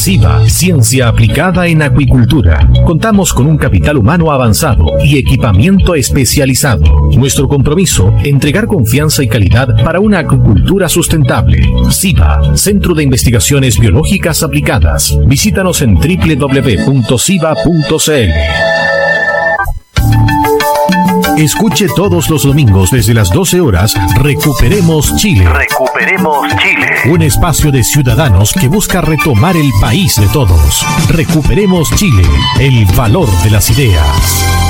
SIVA, Ciencia Aplicada en Acuicultura. Contamos con un capital humano avanzado y equipamiento especializado. Nuestro compromiso, entregar confianza y calidad para una acuicultura sustentable. SIVA, Centro de Investigaciones Biológicas Aplicadas. Visítanos en www.siva.cl. Escuche todos los domingos desde las 12 horas Recuperemos Chile. Recuperemos Chile. Un espacio de ciudadanos que busca retomar el país de todos. Recuperemos Chile. El valor de las ideas.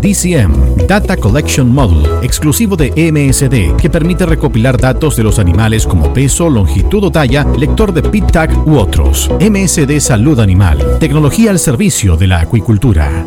DCM, Data Collection Model, exclusivo de MSD, que permite recopilar datos de los animales como peso, longitud o talla, lector de PIT-TAG u otros. MSD Salud Animal, tecnología al servicio de la acuicultura.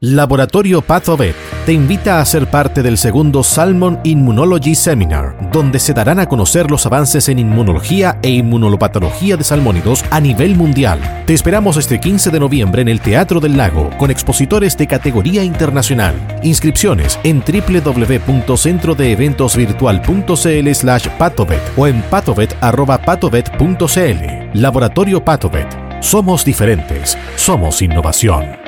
Laboratorio Pathovet te invita a ser parte del segundo Salmon Immunology Seminar, donde se darán a conocer los avances en inmunología e inmunolopatología de salmónidos a nivel mundial. Te esperamos este 15 de noviembre en el Teatro del Lago, con expositores de categoría internacional. Inscripciones en www.centrodeeventosvirtual.cl slash patovet o en patovet.patovet.cl. Laboratorio Patovet. Somos diferentes. Somos innovación.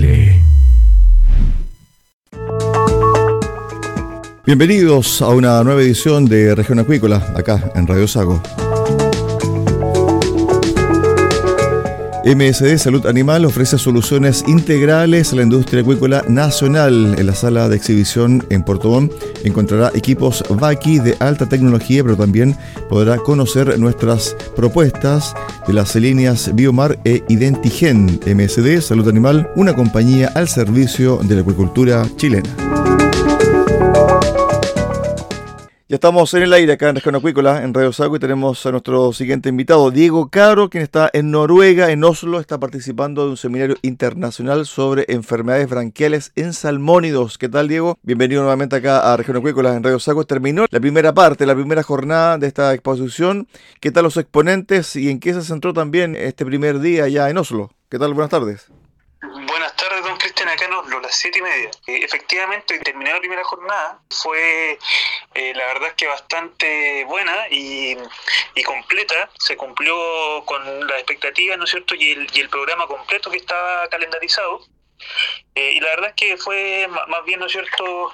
Bienvenidos a una nueva edición de Región Acuícola, acá en Radio Sago. MSD Salud Animal ofrece soluciones integrales a la industria acuícola nacional. En la sala de exhibición en Puerto Montt encontrará equipos VACI de alta tecnología, pero también podrá conocer nuestras propuestas de las líneas Biomar e Identigen. MSD Salud Animal, una compañía al servicio de la acuicultura chilena. Ya estamos en el aire acá en Región Acuícola, en Radio Sago, y tenemos a nuestro siguiente invitado, Diego Caro, quien está en Noruega, en Oslo, está participando de un seminario internacional sobre enfermedades branquiales en salmónidos. ¿Qué tal, Diego? Bienvenido nuevamente acá a Región Acuícola, en Radio Sago. Terminó la primera parte, la primera jornada de esta exposición. ¿Qué tal los exponentes y en qué se centró también este primer día ya en Oslo? ¿Qué tal? Buenas tardes. Buenas tardes, don Cristian. Acá en Oslo, la siete y media. efectivamente, terminé la primera jornada, fue eh, la verdad que bastante buena y, completa, se cumplió con las expectativas, ¿no es cierto? Y el, programa completo que estaba calendarizado. Eh, y la verdad es que fue más bien, ¿no es cierto?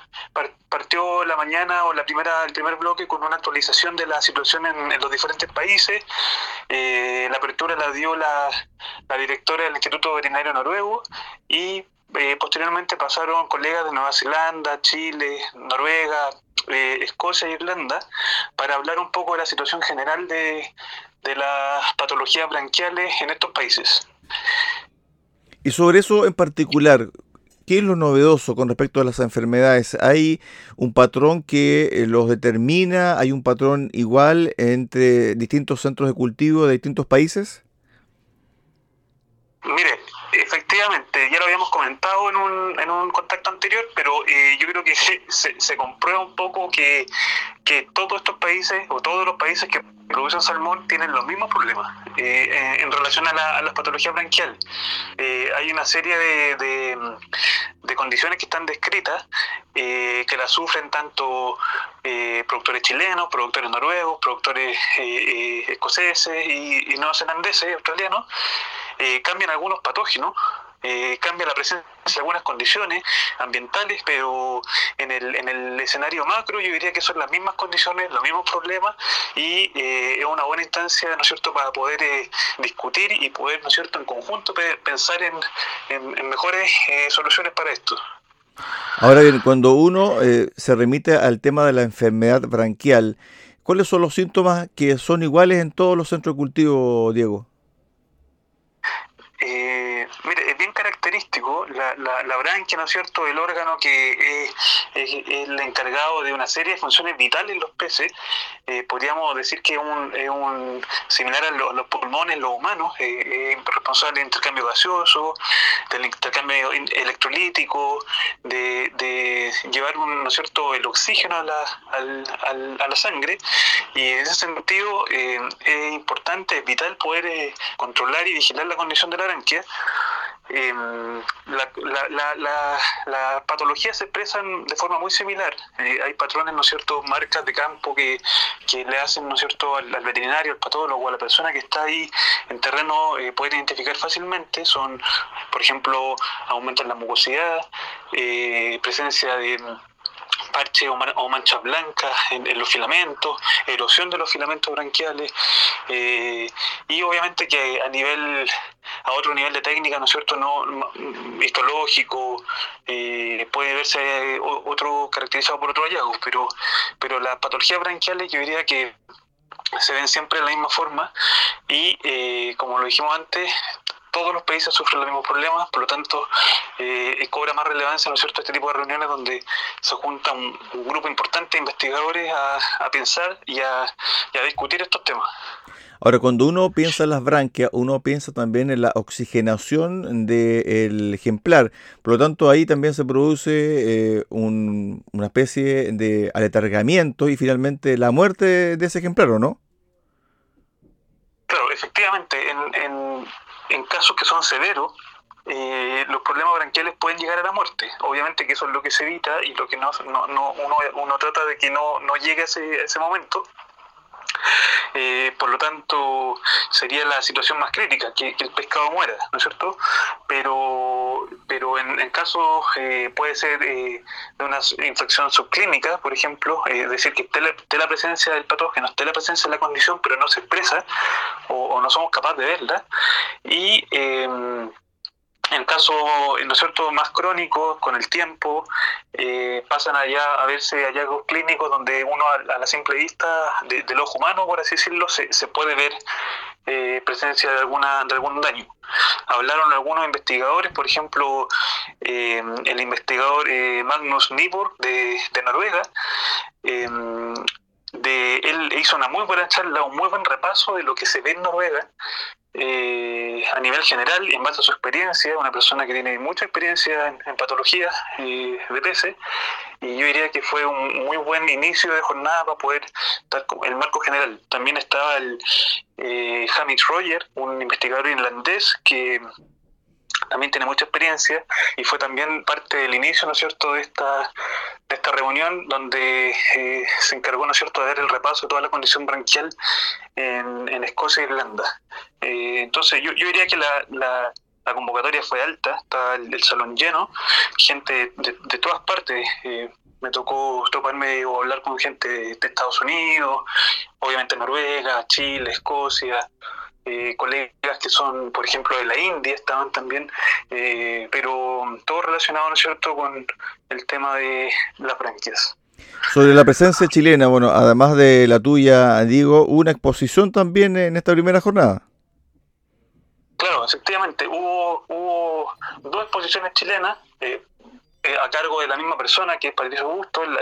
Partió la mañana o la primera, el primer bloque con una actualización de la situación en, los diferentes países. Eh, la apertura la dio la, la directora del Instituto Veterinario Noruego y eh, posteriormente pasaron colegas de Nueva Zelanda, Chile, Noruega, Escocia e Irlanda para hablar un poco de la situación general de, de las patologías branquiales en estos países. Y sobre eso en particular, ¿qué es lo novedoso con respecto a las enfermedades? ¿Hay un patrón que eh, los determina? ¿Hay un patrón igual entre distintos centros de cultivo de distintos países? Mire, efectivamente, ya lo habíamos comentado en un, en un contacto anterior, pero eh, yo creo que se, se, comprueba un poco que, que todos estos países o todos los países que producen salmón tienen los mismos problemas eh, en, relación a, las patologías branquiales. Eh, hay una serie de, de, condiciones que están descritas eh, que las sufren tanto productores chilenos, productores noruegos, productores escoceses y, y neozelandeses, australianos. cambian algunos patógenos eh, cambia la presencia de algunas condiciones ambientales, pero en el, en el escenario macro yo diría que son las mismas condiciones, los mismos problemas y eh, es una buena instancia, ¿no es cierto?, para poder eh, discutir y poder, ¿no es cierto?, en conjunto pensar en, en, mejores soluciones para esto. Ahora bien, cuando uno se remite al tema de la enfermedad branquial, ¿cuáles son los síntomas que son iguales en todos los centros de cultivo, Diego? Eh, mire, característico la, la, branquia, ¿no es cierto?, el órgano que es, el encargado de una serie de funciones vitales en los peces. Eh, podríamos decir que es un, similar a los, pulmones, los humanos, eh, responsable del intercambio gaseoso, del intercambio electrolítico, de, llevar, un, ¿no es cierto?, el oxígeno a la, a la sangre. Y en ese sentido eh, es importante, es vital poder controlar y vigilar la condición de la Em, las patologías se expresan de forma muy similar. Eh, hay patrones, ¿no es cierto?, marcas de campo que, le hacen, ¿no es cierto?, al, veterinario, al patólogo, a la persona que está ahí en terreno, eh, puede identificar fácilmente. Son, por ejemplo, aumento en la mucosidad, eh, presencia de parches o, manchas blancas en, los filamentos, erosión de los filamentos branquiales eh, y obviamente que a nivel a otro nivel de técnica, ¿no es cierto?, no histológico, eh, puede verse eh, otro caracterizado por otro hallazgo, pero pero las patologías branquiales yo diría que se ven siempre de la misma forma y como lo dijimos antes todos los países sufren los mismos problemas, por lo tanto eh, cobra más relevancia, ¿no es cierto?, este tipo de reuniones donde se junta un, grupo importante de investigadores a, pensar y a, discutir estos temas. Ahora, cuando uno piensa en las branquias, uno piensa también en la oxigenación del ejemplar. Por lo tanto, ahí también se produce eh, una especie de aletargamiento y finalmente la muerte de ese ejemplar, ¿o no? Claro, efectivamente. en, en casos que son severos, eh, los problemas branquiales pueden llegar a la muerte. Obviamente que eso es lo que se evita y lo que no, no, uno, uno, trata de que no, no llegue a ese, ese momento. Eh, por lo tanto, sería la situación más crítica, que, el pescado muera, ¿no es cierto? Pero, pero en, casos eh, puede ser de una infección subclínica, por ejemplo, es decir, que esté la, presencia del patógeno, esté la presencia de la condición, pero no se expresa o, o no somos capaces de verla. Y en casos, ¿no es cierto?, más crónicos, con el tiempo, eh, pasan allá a verse hallazgos clínicos donde uno a, la simple vista del ojo humano, por así decirlo, se, puede ver eh, presencia de, alguna, de algún daño. Hablaron algunos investigadores, por ejemplo, eh, el investigador Magnus Nibor de, de Noruega, de, él hizo una muy buena charla, un muy buen repaso de lo que se ve en Noruega a nivel general, en base a su experiencia, una persona que tiene mucha experiencia en, patologías eh, de peces, y yo diría que fue un muy buen inicio de jornada para poder dar el marco general. También estaba el eh, Hamid Roger, un investigador irlandés que también tiene mucha experiencia y fue también parte del inicio, ¿no es cierto?, de esta, de esta reunión donde eh, se encargó, ¿no es cierto?, de dar el repaso de toda la condición branquial en, en Escocia e Irlanda. Eh, entonces, yo, yo diría que la, la, convocatoria fue alta, está el, salón lleno, gente de, todas partes. Eh, me tocó toparme o hablar con gente de Estados Unidos, obviamente Noruega, Chile, Escocia, eh, colegas que son, por ejemplo, de la India, estaban también, eh, pero todo relacionado, ¿no es cierto?, con el tema de las branquias. Sobre la presencia chilena, bueno, además de la tuya, Diego, una exposición también en esta primera jornada. Claro, efectivamente, hubo, hubo dos exposiciones chilenas, eh, eh, a cargo de la misma persona que es Patricio Augusto, él,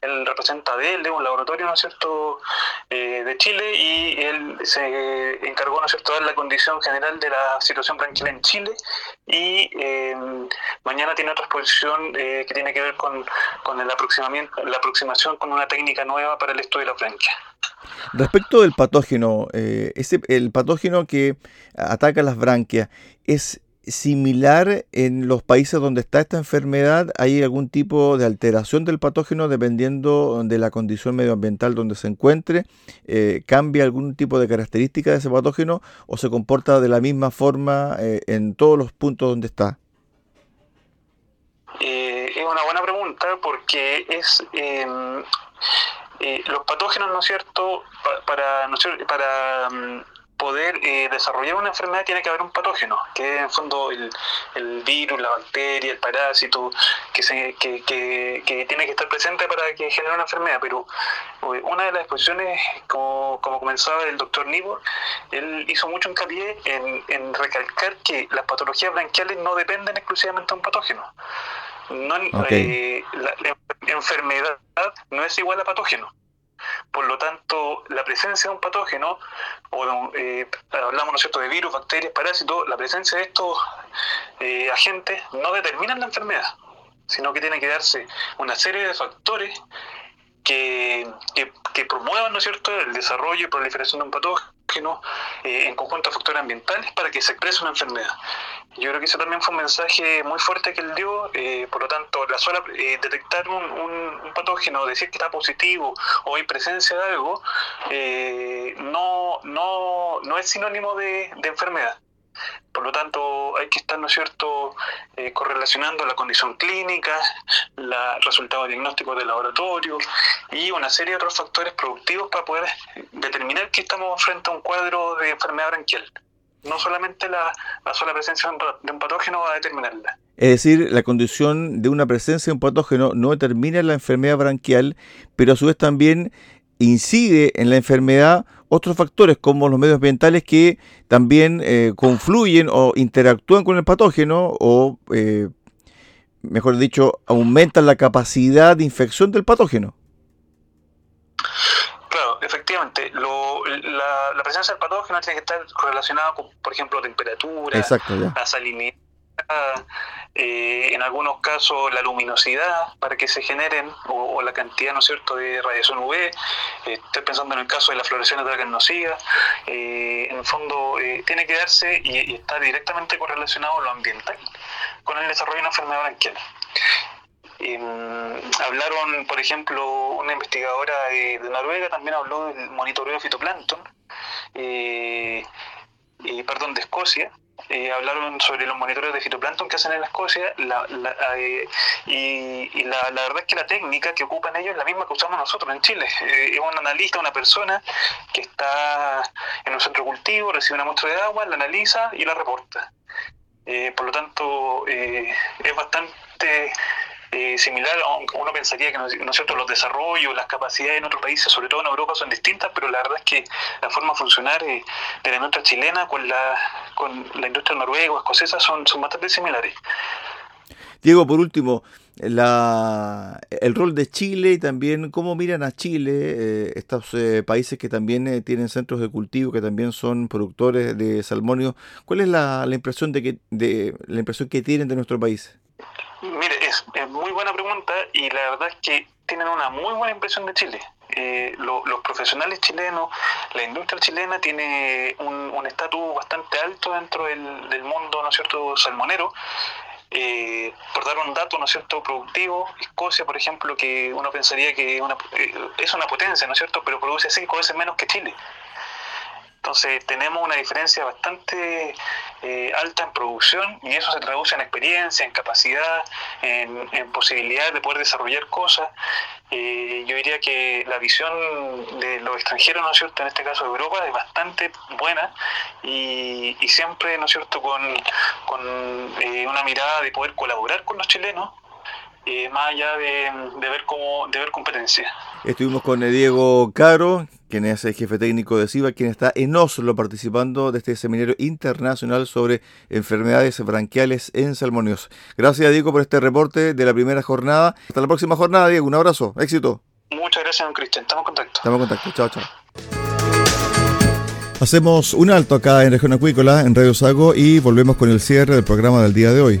él, representa de él, de un laboratorio, ¿no es cierto?, eh, de Chile y él se encargó, ¿no es cierto?, la condición general de la situación tranquila en Chile y em, mañana tiene otra exposición eh, que tiene que ver con, con el aproximamiento, la aproximación con una técnica nueva para el estudio de la franquia. Respecto del patógeno, ese, el patógeno que ataca las branquias, ¿es similar en los países donde está esta enfermedad? ¿Hay algún tipo de alteración del patógeno dependiendo de la condición medioambiental donde se encuentre? Eh, ¿Cambia algún tipo de característica de ese patógeno o se comporta de la misma forma eh, en todos los puntos donde está? Eh, es una buena pregunta porque es em, los patógenos, ¿no es cierto? para, ¿no para mm, poder eh, desarrollar una enfermedad tiene que haber un patógeno, que es en fondo el, el virus, la bacteria, el parásito, que, se, que, que, tiene que estar presente para que genere una enfermedad. Pero eh, una de las exposiciones, como, como comenzaba el doctor Nibor, él hizo mucho hincapié en, en recalcar que las patologías branquiales no dependen exclusivamente de un patógeno. No, eh, la enfermedad no es igual a patógeno. Por lo tanto, la presencia de un patógeno, o eh, hablamos ¿no cierto? de virus, bacterias, parásitos, la presencia de estos eh, agentes no determinan la enfermedad, sino que tiene que darse una serie de factores que, que, promuevan ¿no es cierto? el desarrollo y proliferación de un patógeno en conjunto a factores ambientales para que se exprese una enfermedad. Yo creo que eso también fue un mensaje muy fuerte que él dio, eh, por lo tanto, la sola eh, detectar un, patógeno, decir que está positivo o hay presencia de algo, eh, no, no, no es sinónimo de enfermedad. Por lo tanto, hay que estar, ¿no es cierto?, correlacionando la condición clínica, el resultado diagnóstico del laboratorio y una serie de otros factores productivos para poder determinar que estamos frente a un cuadro de enfermedad branquial no solamente la, sola presencia de un patógeno va a determinarla. Es decir, la condición de una presencia de un patógeno no determina la enfermedad branquial, pero a su vez también incide en la enfermedad otros factores como los medios ambientales que también eh, confluyen o interactúan con el patógeno o, eh, mejor dicho, aumentan la capacidad de infección del patógeno. Claro, efectivamente. la, presencia del patógeno tiene que estar relacionada con, por ejemplo, temperatura, la salinidad, eh, en algunos casos la luminosidad para que se generen, o, la cantidad, ¿no es cierto?, de radiación UV. Eh, estoy pensando en el caso de la floración de la. Eh, en el fondo, tiene que darse y, está directamente correlacionado lo ambiental con el desarrollo de una enfermedad branquial. Eh, hablaron, por ejemplo, una investigadora de, Noruega también habló del monitoreo de fitoplancton, eh, perdón, de Escocia. Eh, hablaron sobre los monitoreos de fitoplancton que hacen en Escocia la, eh, y, la, verdad es que la técnica que ocupan ellos es la misma que usamos nosotros en Chile. es un analista, una persona que está en un centro cultivo, recibe una muestra de agua, la analiza y la reporta. por lo tanto, es bastante eh, similar, uno pensaría que ¿no los desarrollos, las capacidades en otros países, sobre todo en Europa, son distintas, pero la verdad es que la forma de funcionar eh, de la industria chilena con la, con la industria noruega o escocesa son, son bastante similares. Diego, por último, la, el rol de Chile y también cómo miran a Chile, eh, estos países que también tienen centros de cultivo, que también son productores de salmonio. ¿Cuál es la, la impresión de que de la impresión que tienen de nuestro país? Mire, es, muy buena pregunta y la verdad es que tienen una muy buena impresión de Chile. eh, los profesionales chilenos, la industria chilena tiene un estatus bastante alto dentro del, del, mundo, ¿no es cierto?, salmonero. Eh, por dar un dato, ¿no es cierto?, productivo, Escocia, por ejemplo, que uno pensaría que una, eh, es una potencia, ¿no es cierto?, pero produce cinco veces menos que Chile. Entonces tenemos una diferencia bastante eh, alta en producción y eso se traduce en experiencia, en capacidad, en, en posibilidad de poder desarrollar cosas. Eh, yo diría que la visión de los extranjeros, ¿no es cierto?, en este caso de Europa, es bastante buena y, siempre, ¿no es cierto?, con, con eh, una mirada de poder colaborar con los chilenos más allá de, ver cómo, de ver competencia. Estuvimos con Diego Caro, quien es el jefe técnico de SIVA, quien está en Oslo participando de este seminario internacional sobre enfermedades branquiales en salmonios. Gracias, Diego, por este reporte de la primera jornada. Hasta la próxima jornada, Diego. Un abrazo. Éxito. Muchas gracias, don Cristian. Estamos en contacto. Estamos en contacto. Chao, chao. Hacemos un alto acá en Región Acuícola, en Radio Sago, y volvemos con el cierre del programa del día de hoy.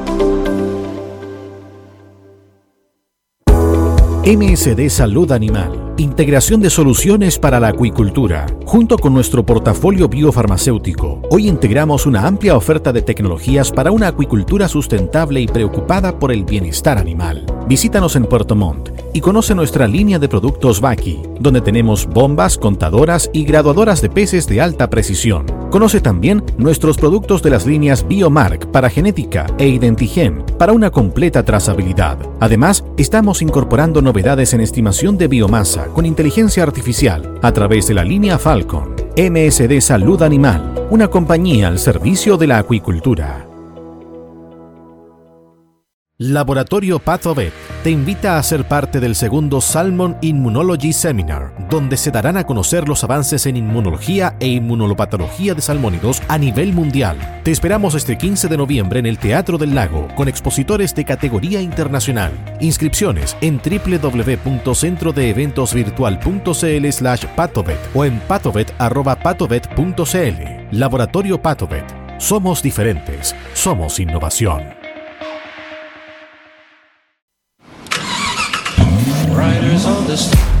MSD Salud Animal. Integración de soluciones para la acuicultura. Junto con nuestro portafolio biofarmacéutico, hoy integramos una amplia oferta de tecnologías para una acuicultura sustentable y preocupada por el bienestar animal. Visítanos en Puerto Montt y conoce nuestra línea de productos Baki, donde tenemos bombas, contadoras y graduadoras de peces de alta precisión. Conoce también nuestros productos de las líneas Biomark para genética e Identigen para una completa trazabilidad. Además, estamos incorporando novedades en estimación de biomasa con inteligencia artificial a través de la línea Falcon. MSD Salud Animal, una compañía al servicio de la acuicultura. Laboratorio PathoVet te invita a ser parte del segundo Salmon Immunology Seminar, donde se darán a conocer los avances en inmunología e inmunolopatología de salmónidos a nivel mundial. Te esperamos este 15 de noviembre en el Teatro del Lago, con expositores de categoría internacional. Inscripciones en www.centrodeeventosvirtual.cl slash patovet o en patovet.patovet.cl. Laboratorio Patovet. Somos diferentes. Somos innovación. all this.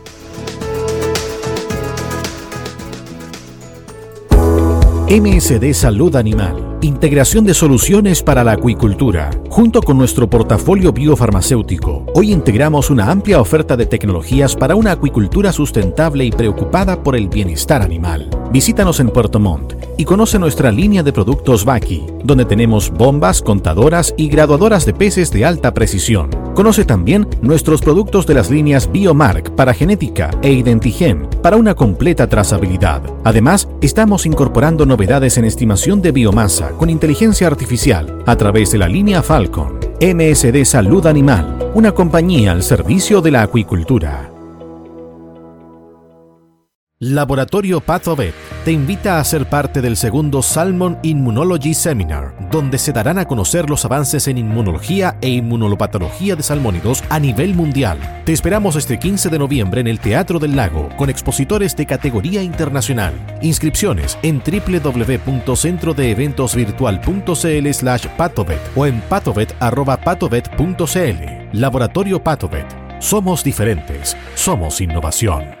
MSD Salud Animal Integración de soluciones para la acuicultura. Junto con nuestro portafolio biofarmacéutico, hoy integramos una amplia oferta de tecnologías para una acuicultura sustentable y preocupada por el bienestar animal. Visítanos en Puerto Montt y conoce nuestra línea de productos Baki, donde tenemos bombas, contadoras y graduadoras de peces de alta precisión Conoce también nuestros productos de las líneas Biomark para genética e Identigen para una completa trazabilidad. Además, estamos incorporando novedades en estimación de biomasa con inteligencia artificial a través de la línea Falcon. MSD Salud Animal, una compañía al servicio de la acuicultura. Laboratorio Pathovet te invita a ser parte del segundo Salmon Immunology Seminar, donde se darán a conocer los avances en inmunología e inmunopatología de salmónidos a nivel mundial. Te esperamos este 15 de noviembre en el Teatro del Lago, con expositores de categoría internacional. Inscripciones en www.centrodeeventosvirtual.cl slash patovet o en patovet.patovet.cl. Laboratorio Patovet. Somos diferentes. Somos innovación.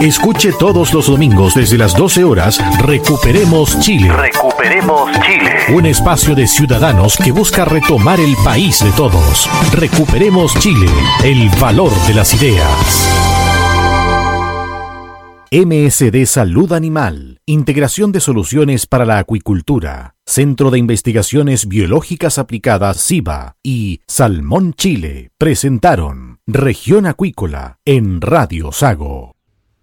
Escuche todos los domingos desde las 12 horas Recuperemos Chile. Recuperemos Chile. Un espacio de ciudadanos que busca retomar el país de todos. Recuperemos Chile, el valor de las ideas. MSD Salud Animal, Integración de Soluciones para la Acuicultura, Centro de Investigaciones Biológicas Aplicadas SIBA y Salmón Chile presentaron Región Acuícola en Radio Sago.